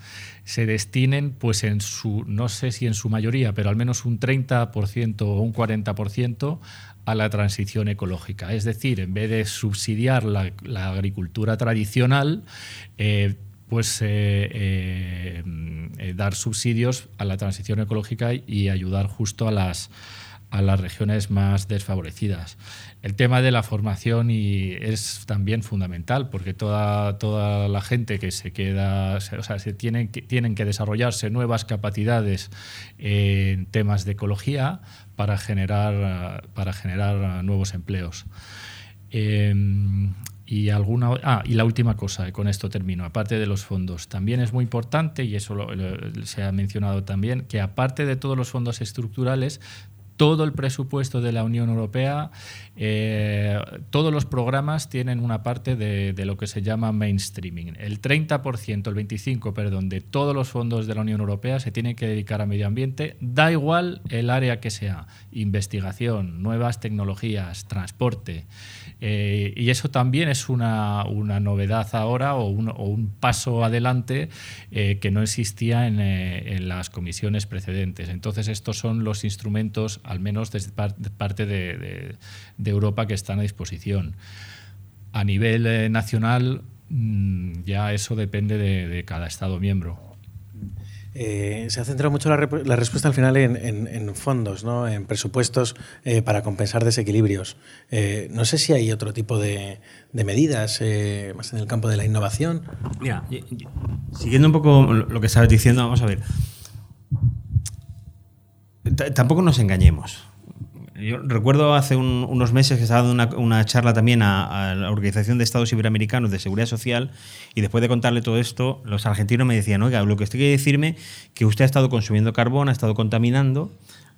se destinen, pues en su, no sé si en su mayoría, pero al menos un 30% o un 40% a la transición ecológica. Es decir, en vez de subsidiar la, agricultura tradicional, eh, pues eh, dar subsidios a la transición ecológica y ayudar justo a las, a las regiones más desfavorecidas. El tema de la formación y es también fundamental porque toda, toda la gente que se queda, o sea, se tienen, que, tienen que desarrollarse nuevas capacidades en temas de ecología para generar, para generar nuevos empleos. Em, y, alguna, ah, y la última cosa, con esto termino, aparte de los fondos, también es muy importante, y eso se ha mencionado también, que aparte de todos los fondos estructurales, todo el presupuesto de la Unión Europea, eh, todos los programas tienen una parte de, lo que se llama mainstreaming. El 30%, el 25%, perdón, de todos los fondos de la Unión Europea se tienen que dedicar a medio ambiente, da igual el área que sea, investigación, nuevas tecnologías, transporte. Eh, y eso también es una, novedad ahora o un, paso adelante eh, que no existía en, las comisiones precedentes. Entonces, estos son los instrumentos, al menos desde parte de, Europa, que están a disposición. A nivel nacional, mm, ya eso depende de cada Estado miembro. Eh, se ha centrado mucho la, respuesta al final en, fondos, ¿no? en presupuestos eh, para compensar desequilibrios. Eh, no sé si hay otro tipo de, medidas más en el campo de la innovación. Mira, siguiendo un poco lo que estabas diciendo, vamos a ver. tampoco nos engañemos. Yo recuerdo hace unos meses que estaba dando una, charla también a, la Organización de Estados Iberoamericanos de Seguridad Social y después de contarle todo esto, los argentinos me decían, oiga, lo que usted quiere decirme que usted ha estado consumiendo carbón, ha estado contaminando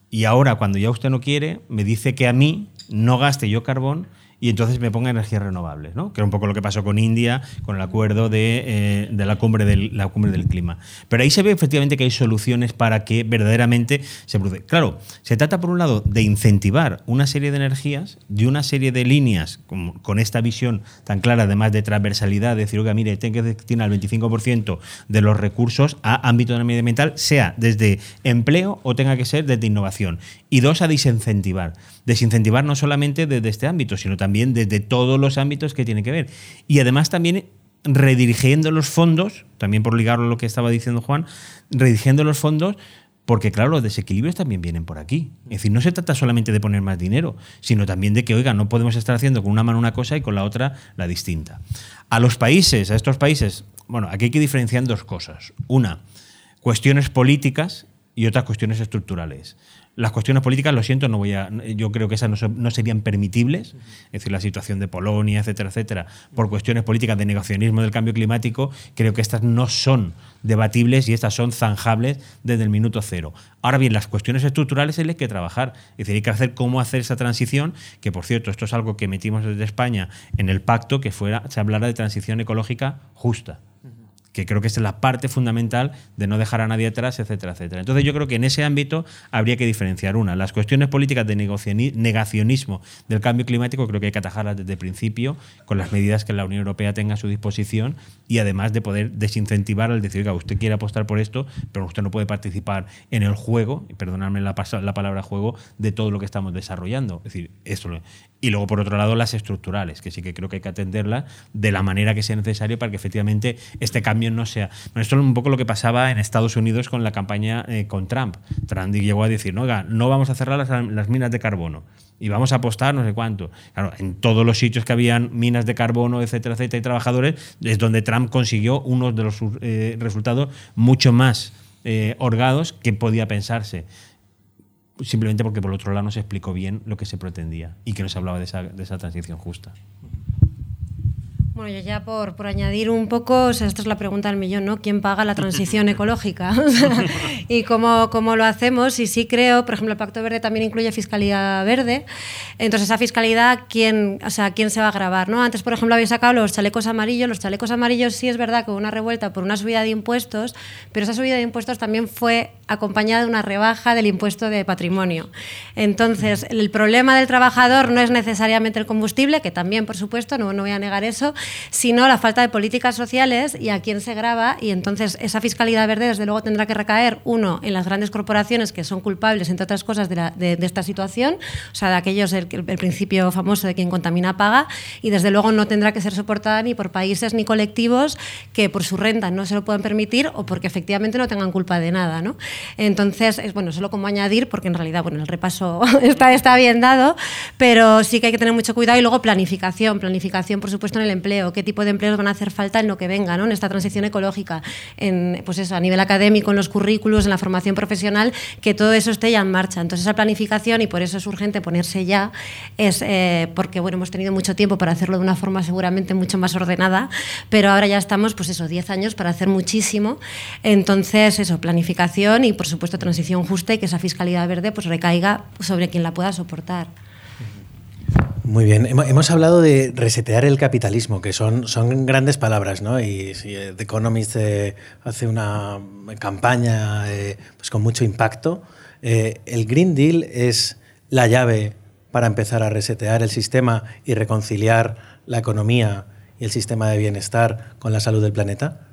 y ahora cuando ya usted no quiere, me dice que a mí no gaste yo carbón y entonces me ponga energías renovables, ¿no? que era un poco lo que pasó con India, con el acuerdo de, eh, la, cumbre del, clima. Pero ahí se ve efectivamente que hay soluciones para que verdaderamente se produce. Claro, se trata por un lado de incentivar una serie de energías, de una serie de líneas con, esta visión tan clara, además de transversalidad, de decir, oiga, mire, tengo que destinar el 25% de los recursos a ámbito medioambiental, sea desde empleo o tenga que ser desde innovación. Y dos, a desincentivar. Desincentivar no solamente desde este ámbito, sino también desde todos los ámbitos que tiene que ver. Y además también redirigiendo los fondos, también por ligarlo a lo que estaba diciendo Juan, redirigiendo los fondos porque claro, los desequilibrios también vienen por aquí. Es decir, no se trata solamente de poner más dinero, sino también de que, oiga, no podemos estar haciendo con una mano una cosa y con la otra la distinta. A los países, a estos países, bueno, aquí hay que diferenciar dos cosas. Una, cuestiones políticas y otras cuestiones estructurales. Las cuestiones políticas, lo siento, no voy a, yo creo que esas no, serían permitibles, es decir, la situación de Polonia, etcétera, etcétera, por cuestiones políticas de negacionismo del cambio climático, creo que estas no son debatibles y estas son zanjables desde el minuto cero. Ahora bien, las cuestiones estructurales hay que trabajar, es decir, hay que hacer cómo hacer esa transición, que por cierto, esto es algo que metimos desde España en el pacto, que fuera, se hablara de transición ecológica justa que creo que es la parte fundamental de no dejar a nadie atrás, etcétera, etcétera. Entonces yo creo que en ese ámbito habría que diferenciar una. Las cuestiones políticas de negacionismo del cambio climático creo que hay que atajarlas desde el principio con las medidas que la Unión Europea tenga a su disposición y además de poder desincentivar al decir, oiga, usted quiere apostar por esto, pero usted no puede participar en el juego, y perdonadme la, la palabra juego, de todo lo que estamos desarrollando. Es decir, esto y luego, por otro lado, las estructurales, que sí que creo que hay que atenderlas de la manera que sea necesario para que efectivamente este cambio no sea. esto es un poco lo que pasaba en Estados Unidos con la campaña eh, con Trump. Trump llegó a decir, no, no vamos a cerrar las, minas de carbono y vamos a apostar no sé cuánto. Claro, en todos los sitios que habían minas de carbono, etcétera, etcétera, y trabajadores, es donde Trump consiguió unos de los eh, resultados mucho más eh, holgados que podía pensarse simplemente porque por otro lado no se explicó bien lo que se pretendía y que no se hablaba de esa, de esa transición justa. Bueno, yo ya por, por añadir un poco, esta es la pregunta del millón, ¿no? ¿Quién paga la transición ecológica? y cómo, cómo, lo hacemos. Y sí creo, por ejemplo, el Pacto Verde también incluye fiscalidad verde. Entonces, esa fiscalidad, ¿quién, o sea, ¿quién se va a grabar? ¿no? Antes, por ejemplo, había sacado los chalecos amarillos. Los chalecos amarillos sí es verdad que hubo una revuelta por una subida de impuestos, pero esa subida de impuestos también fue acompañada de una rebaja del impuesto de patrimonio. Entonces, el problema del trabajador no es necesariamente el combustible, que también, por supuesto, no, no voy a negar eso, sino la falta de políticas sociales y a quién se graba. Y entonces esa fiscalidad verde, desde luego, tendrá que recaer, uno, en las grandes corporaciones que son culpables, entre otras cosas, de, esta situación, o sea, de aquellos, el, principio famoso de quien contamina paga, y desde luego no tendrá que ser soportada ni por países ni colectivos que por su renta no se lo puedan permitir o porque efectivamente no tengan culpa de nada. ¿no? Entonces, es bueno, solo como añadir, porque en realidad bueno, el repaso está, está bien dado, pero sí que hay que tener mucho cuidado y luego planificación, planificación por supuesto en el empleo, qué tipo de empleos van a hacer falta en lo que venga, ¿no? en esta transición ecológica, en, pues eso, a nivel académico, en los currículos, en la formación profesional, que todo eso esté ya en marcha. Entonces esa planificación, y por eso es urgente ponerse ya, es eh, porque bueno, hemos tenido mucho tiempo para hacerlo de una forma seguramente mucho más ordenada, pero ahora ya estamos, pues eso, 10 años para hacer muchísimo. Entonces, eso, planificación y por supuesto transición justa y que esa fiscalidad verde pues recaiga sobre quien la pueda soportar. Muy bien, hemos hablado de resetear el capitalismo, que son, son grandes palabras, ¿no? Y si The Economist eh, hace una campaña eh, pues con mucho impacto, eh, el Green Deal es la llave para empezar a resetear el sistema y reconciliar la economía y el sistema de bienestar con la salud del planeta?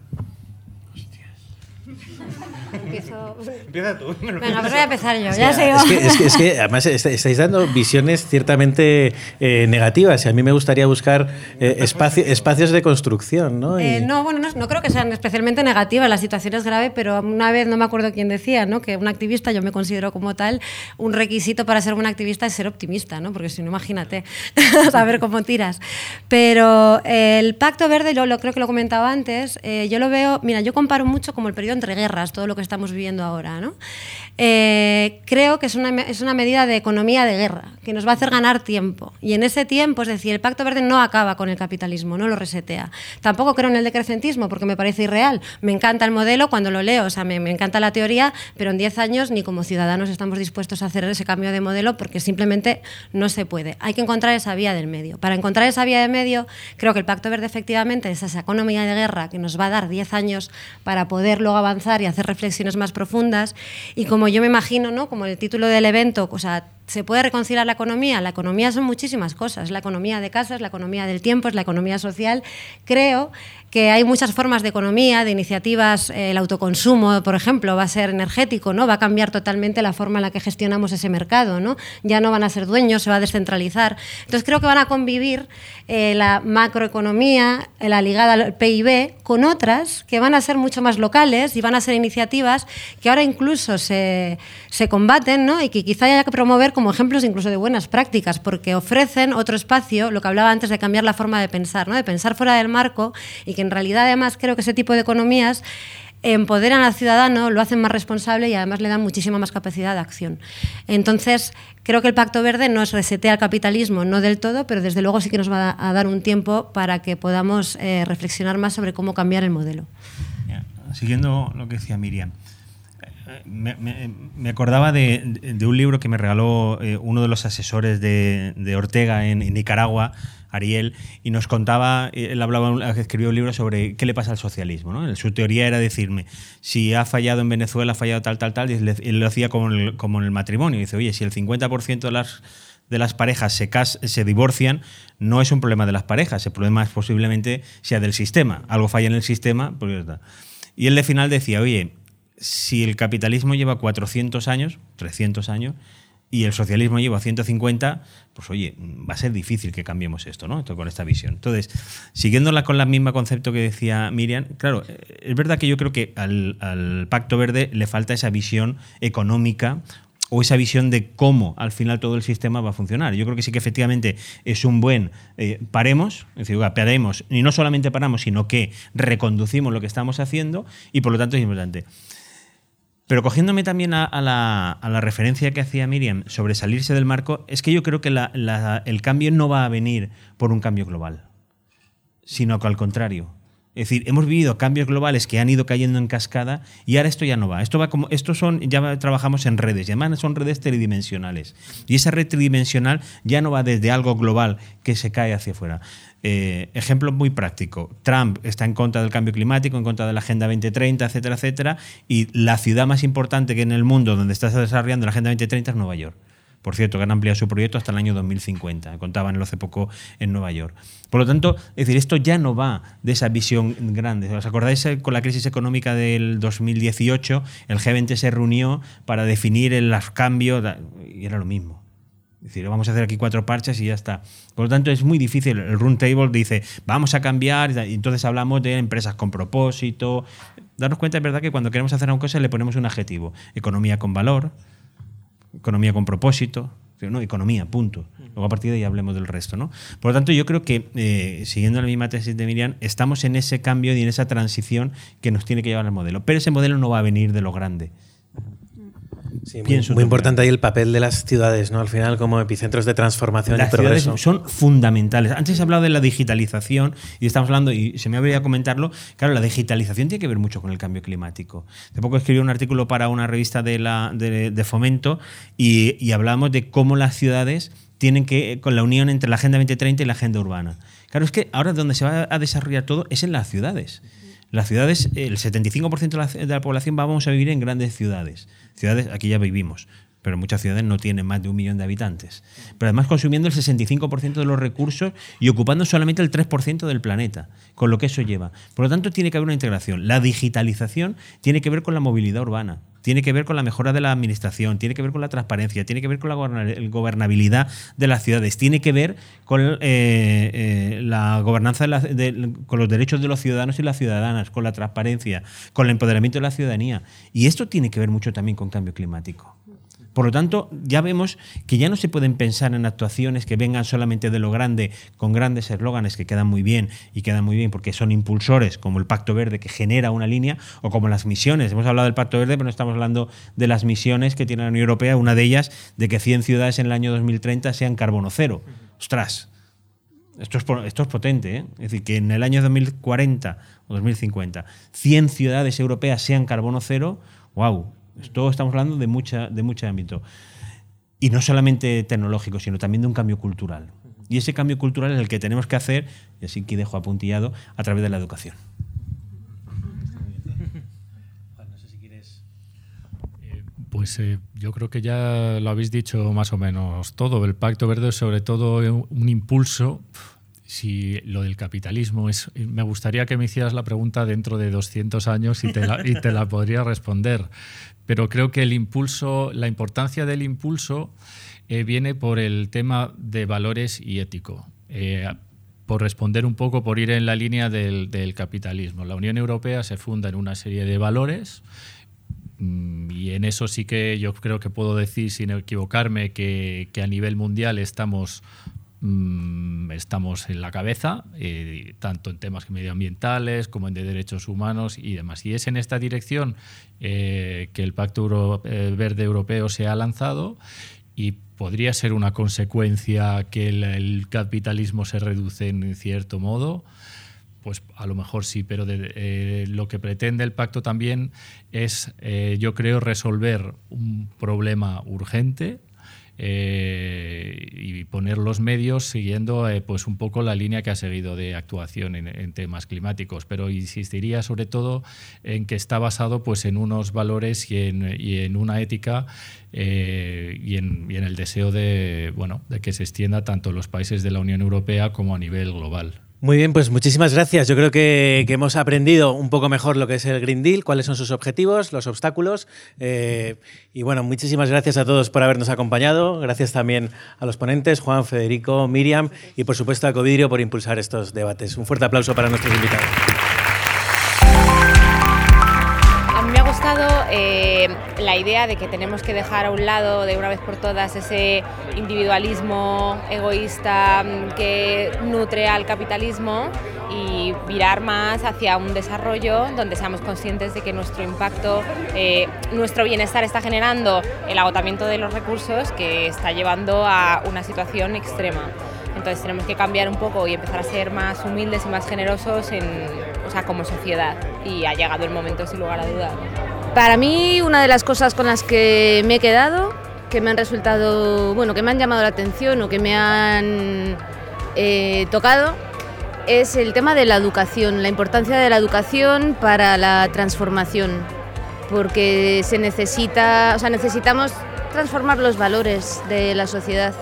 Empieza tú. Venga, pues voy a empezar yo. ya Es que, además estáis dando visiones ciertamente eh, negativas y a mí me gustaría buscar eh, espacios de construcción. ¿no? Eh, no, bueno, no, creo que sean especialmente negativas. La situación es grave, pero una vez no me acuerdo quién decía ¿no? que un activista, yo me considero como tal, un requisito para ser un activista es ser optimista, ¿no? porque si no, imagínate, a ver cómo tiras. Pero el Pacto Verde, yo lo, creo que lo comentaba antes, yo lo veo, mira, yo comparo mucho como el periodo entre guerras, todo lo que estamos viviendo ahora. Eh, creo que es una, es una medida de economía de guerra, que nos va a hacer ganar tiempo. Y en ese tiempo, es decir, el Pacto Verde no acaba con el capitalismo, no lo resetea. Tampoco creo en el decrecentismo, porque me parece irreal. Me encanta el modelo cuando lo leo, o sea, me, me encanta la teoría, pero en 10 años ni como ciudadanos estamos dispuestos a hacer ese cambio de modelo porque simplemente no se puede. Hay que encontrar esa vía del medio. Para encontrar esa vía del medio, creo que el Pacto Verde efectivamente es esa economía de guerra que nos va a dar 10 años para poder luego avanzar y hacer reflexiones más profundas. Y como yo me imagino, ¿no? como el título del evento, o sea, ¿se puede reconciliar la economía? La economía son muchísimas cosas, la economía de casa, es la economía del tiempo, es la economía social. Creo que hay muchas formas de economía, de iniciativas, el autoconsumo, por ejemplo, va a ser energético, ¿no? va a cambiar totalmente la forma en la que gestionamos ese mercado, ¿no? ya no van a ser dueños, se va a descentralizar. Entonces creo que van a convivir eh, la macroeconomía, la ligada al PIB, con otras que van a ser mucho más locales y van a ser iniciativas que ahora incluso se, se combaten ¿no? y que quizá haya que promover como ejemplos incluso de buenas prácticas, porque ofrecen otro espacio, lo que hablaba antes de cambiar la forma de pensar, ¿no? de pensar fuera del marco y que en realidad además creo que ese tipo de economías empoderan al ciudadano, lo hacen más responsable y además le dan muchísima más capacidad de acción. Entonces, creo que el Pacto Verde no es resetea el capitalismo, no del todo, pero desde luego sí que nos va a dar un tiempo para que podamos eh, reflexionar más sobre cómo cambiar el modelo. Siguiendo lo que decía Miriam, eh, me, acordaba de, un libro que me regaló eh, uno de los asesores de, Ortega en Nicaragua, Ariel, y nos contaba, él hablaba, escribió un libro sobre qué le pasa al socialismo. ¿no? Su teoría era decirme, si ha fallado en Venezuela, ha fallado tal, tal, tal, y él lo hacía como en el, matrimonio. dice, oye, si el 50% de las, de las parejas se, se divorcian, no es un problema de las parejas, el problema es posiblemente sea del sistema. Algo falla en el sistema, pues Y él de final decía, oye, si el capitalismo lleva 400 años, 300 años, y el socialismo lleva 150, pues oye, va a ser difícil que cambiemos esto, ¿no? con esta visión. Entonces, siguiéndola con el mismo concepto que decía Miriam, claro, es verdad que yo creo que al, Pacto Verde le falta esa visión económica o esa visión de cómo al final todo el sistema va a funcionar. Yo creo que sí que efectivamente es un buen eh, paremos, es decir, paremos, y no solamente paramos, sino que reconducimos lo que estamos haciendo y por lo tanto es importante. Pero cogiéndome también a, la, referencia que hacía Miriam sobre salirse del marco, es que yo creo que el cambio no va a venir por un cambio global, sino que al contrario. Es decir, hemos vivido cambios globales que han ido cayendo en cascada y ahora esto ya no va. Esto va como, estos son, ya trabajamos en redes, y además son redes tridimensionales. Y esa red tridimensional ya no va desde algo global que se cae hacia afuera. Eh, ejemplo muy práctico. Trump está en contra del cambio climático, en contra de la Agenda 2030, etcétera, etcétera. Y la ciudad más importante que en el mundo donde está desarrollando la Agenda 2030 es Nueva York. Por cierto, que han ampliado su proyecto hasta el año 2050, contaban hace poco en Nueva York. Por lo tanto, es decir, esto ya no va de esa visión grande. ¿Os acordáis eh, con la crisis económica del 2018? El G20 se reunió para definir los cambios y era lo mismo. Es decir, vamos a hacer aquí cuatro parches y ya está. Por lo tanto, es muy difícil. El Run Table dice, vamos a cambiar, y entonces hablamos de empresas con propósito. Darnos cuenta, es verdad, que cuando queremos hacer una cosa le ponemos un adjetivo. Economía con valor, economía con propósito, no, economía, punto. Luego a partir de ahí hablemos del resto. ¿no? Por lo tanto, yo creo que, eh, siguiendo la misma tesis de Miriam, estamos en ese cambio y en esa transición que nos tiene que llevar al modelo. Pero ese modelo no va a venir de lo grande. Sí, muy, importante ahí el papel de las ciudades, ¿no? Al final, como epicentros de transformación las y progreso. son fundamentales. Antes he hablado de la digitalización y estamos hablando, y se me habría comentarlo, claro, la digitalización tiene que ver mucho con el cambio climático. Hace poco escribí un artículo para una revista de, la, de, fomento y, y hablábamos de cómo las ciudades tienen que, con la unión entre la Agenda 2030 y la Agenda Urbana. Claro, es que ahora donde se va a desarrollar todo es en las ciudades. Las ciudades, el 75% de la, de la población vamos a vivir en grandes ciudades. Ciudades, aquí ya vivimos, pero muchas ciudades no tienen más de un millón de habitantes. Pero además consumiendo el 65% de los recursos y ocupando solamente el 3% del planeta, con lo que eso lleva. Por lo tanto, tiene que haber una integración. La digitalización tiene que ver con la movilidad urbana tiene que ver con la mejora de la administración, tiene que ver con la transparencia, tiene que ver con la gobernabilidad de las ciudades, tiene que ver con eh, eh, la gobernanza con los derechos de los ciudadanos y las ciudadanas, con la transparencia, con el empoderamiento de la ciudadanía. Y esto tiene que ver mucho también con cambio climático. Por lo tanto, ya vemos que ya no se pueden pensar en actuaciones que vengan solamente de lo grande, con grandes eslóganes que quedan muy bien y quedan muy bien porque son impulsores, como el Pacto Verde que genera una línea, o como las misiones. Hemos hablado del Pacto Verde, pero no estamos hablando de las misiones que tiene la Unión Europea, una de ellas de que 100 ciudades en el año 2030 sean carbono cero. Ostras, esto es, potente, ¿eh? es decir, que en el año 2040 o 2050 100 ciudades europeas sean carbono cero, wow, esto estamos hablando de, mucha, de mucho ámbito. Y no solamente tecnológico, sino también de un cambio cultural. Y ese cambio cultural es el que tenemos que hacer, y así que dejo apuntillado, a través de la educación. Eh, pues eh, yo creo que ya lo habéis dicho más o menos todo. El Pacto Verde es sobre todo un impulso si lo del capitalismo es... Me gustaría que me hicieras la pregunta dentro de 200 años y te la, y te la podría responder. Pero creo que el impulso, la importancia del impulso eh, viene por el tema de valores y ético. Eh, por responder un poco, por ir en la línea del, capitalismo. La Unión Europea se funda en una serie de valores mm, y en eso sí que yo creo que puedo decir, sin equivocarme, que, a nivel mundial estamos estamos en la cabeza, eh, tanto en temas medioambientales como en de derechos humanos y demás. Y es en esta dirección eh, que el Pacto eh, Verde Europeo se ha lanzado y podría ser una consecuencia que el, capitalismo se reduce en cierto modo. Pues a lo mejor sí, pero lo que pretende el pacto también es, yo creo, resolver un problema urgente eh, y poner los medios siguiendo eh, pues un poco la línea que ha seguido de actuación en, temas climáticos, pero insistiría sobre todo en que está basado pues en unos valores y en, una ética eh, y, en, el deseo de, bueno, de que se extienda tanto en los países de la Unión Europea como a nivel global. Muy bien, pues muchísimas gracias. Yo creo que, hemos aprendido un poco mejor lo que es el Green Deal, cuáles son sus objetivos, los obstáculos. Eh, y bueno, muchísimas gracias a todos por habernos acompañado. Gracias también a los ponentes, Juan, Federico, Miriam y por supuesto a Covidrio por impulsar estos debates. Un fuerte aplauso para nuestros invitados. Eh, la idea de que tenemos que dejar a un lado de una vez por todas ese individualismo egoísta mm, que nutre al capitalismo y virar más hacia un desarrollo donde seamos conscientes de que nuestro impacto, eh, nuestro bienestar está generando el agotamiento de los recursos que está llevando a una situación extrema. Entonces tenemos que cambiar un poco y empezar a ser más humildes y más generosos en, o sea, como sociedad. Y ha llegado el momento sin lugar a dudas. Para mí, una de las cosas con las que me he quedado, que me han resultado, bueno, que me han llamado la atención o que me han eh, tocado, es el tema de la educación, la importancia de la educación para la transformación, porque se necesita, o sea, necesitamos transformar los valores de la sociedad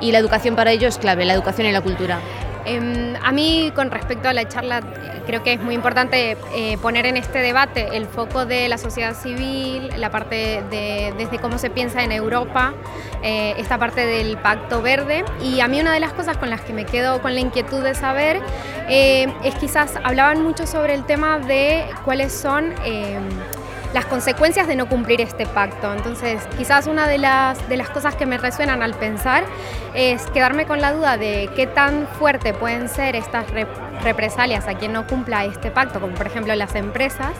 y la educación para ello es clave, la educación y la cultura. Em, a mí, con respecto a la charla, creo que es muy importante eh, poner en este debate el foco de la sociedad civil, la parte de desde cómo se piensa en Europa, eh, esta parte del Pacto Verde. Y a mí una de las cosas con las que me quedo con la inquietud de saber eh, es quizás hablaban mucho sobre el tema de cuáles son las consecuencias de no cumplir este pacto. Entonces, quizás una de las, de las cosas que me resuenan al pensar es quedarme con la duda de qué tan fuerte pueden ser estas represalias a quien no cumpla este pacto, como por ejemplo las empresas,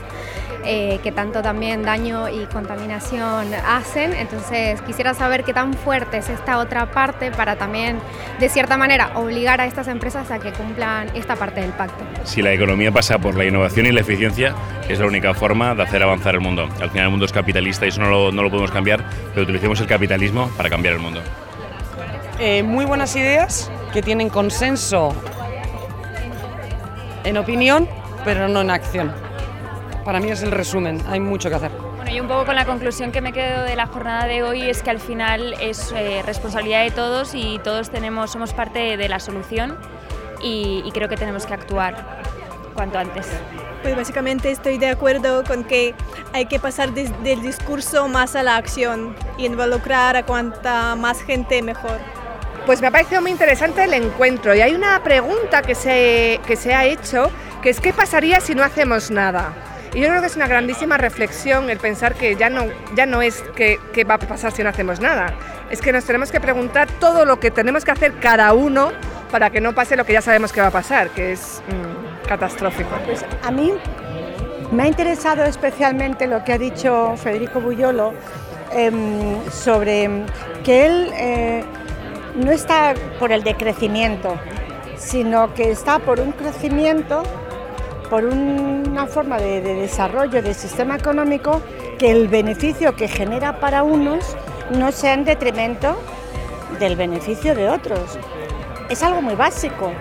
eh, que tanto también daño y contaminación hacen. Entonces quisiera saber qué tan fuerte es esta otra parte para también, de cierta manera, obligar a estas empresas a que cumplan esta parte del pacto. Si la economía pasa por la innovación y la eficiencia, es la única forma de hacer avanzar el mundo. Al final el mundo es capitalista y eso no lo, no lo podemos cambiar, pero utilicemos el capitalismo para cambiar el mundo. Eh, muy buenas ideas que tienen consenso en opinión, pero no en acción. Para mí es el resumen, hay mucho que hacer. Bueno, y un poco con la conclusión que me quedo de la jornada de hoy es que al final es eh, responsabilidad de todos y todos tenemos, somos parte de la solución y, y creo que tenemos que actuar cuanto antes. Pues básicamente estoy de acuerdo con que hay que pasar des- del discurso más a la acción y involucrar a cuanta más gente mejor. Pues me ha parecido muy interesante el encuentro y hay una pregunta que se, que se ha hecho, que es ¿qué pasaría si no hacemos nada? Y yo creo que es una grandísima reflexión el pensar que ya no, ya no es que, qué va a pasar si no hacemos nada, es que nos tenemos que preguntar todo lo que tenemos que hacer cada uno para que no pase lo que ya sabemos que va a pasar, que es mm, catastrófico. Pues a mí me ha interesado especialmente lo que ha dicho Federico Buyolo em, sobre que él eh, no está por el decrecimiento, sino que está por un crecimiento, por una forma de, de desarrollo del sistema económico que el beneficio que genera para unos no sea en detrimento del beneficio de otros. Es algo muy básico,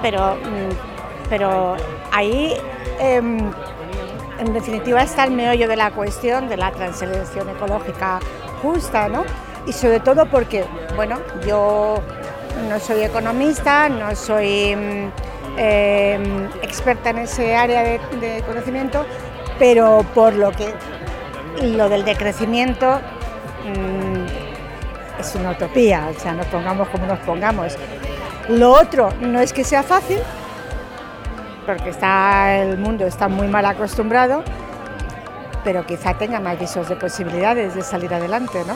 pero, mm, pero ahí em, en definitiva está el meollo de la cuestión de la transición ecológica justa, ¿no? Y sobre todo porque, bueno, yo no soy economista, no soy mm, eh, experta en ese área de, de conocimiento, pero por lo que lo del decrecimiento mm, es una utopía, o sea, nos pongamos como nos pongamos. Lo otro no es que sea fácil, porque está, el mundo está muy mal acostumbrado, pero quizá tenga más visos de posibilidades de salir adelante, ¿no?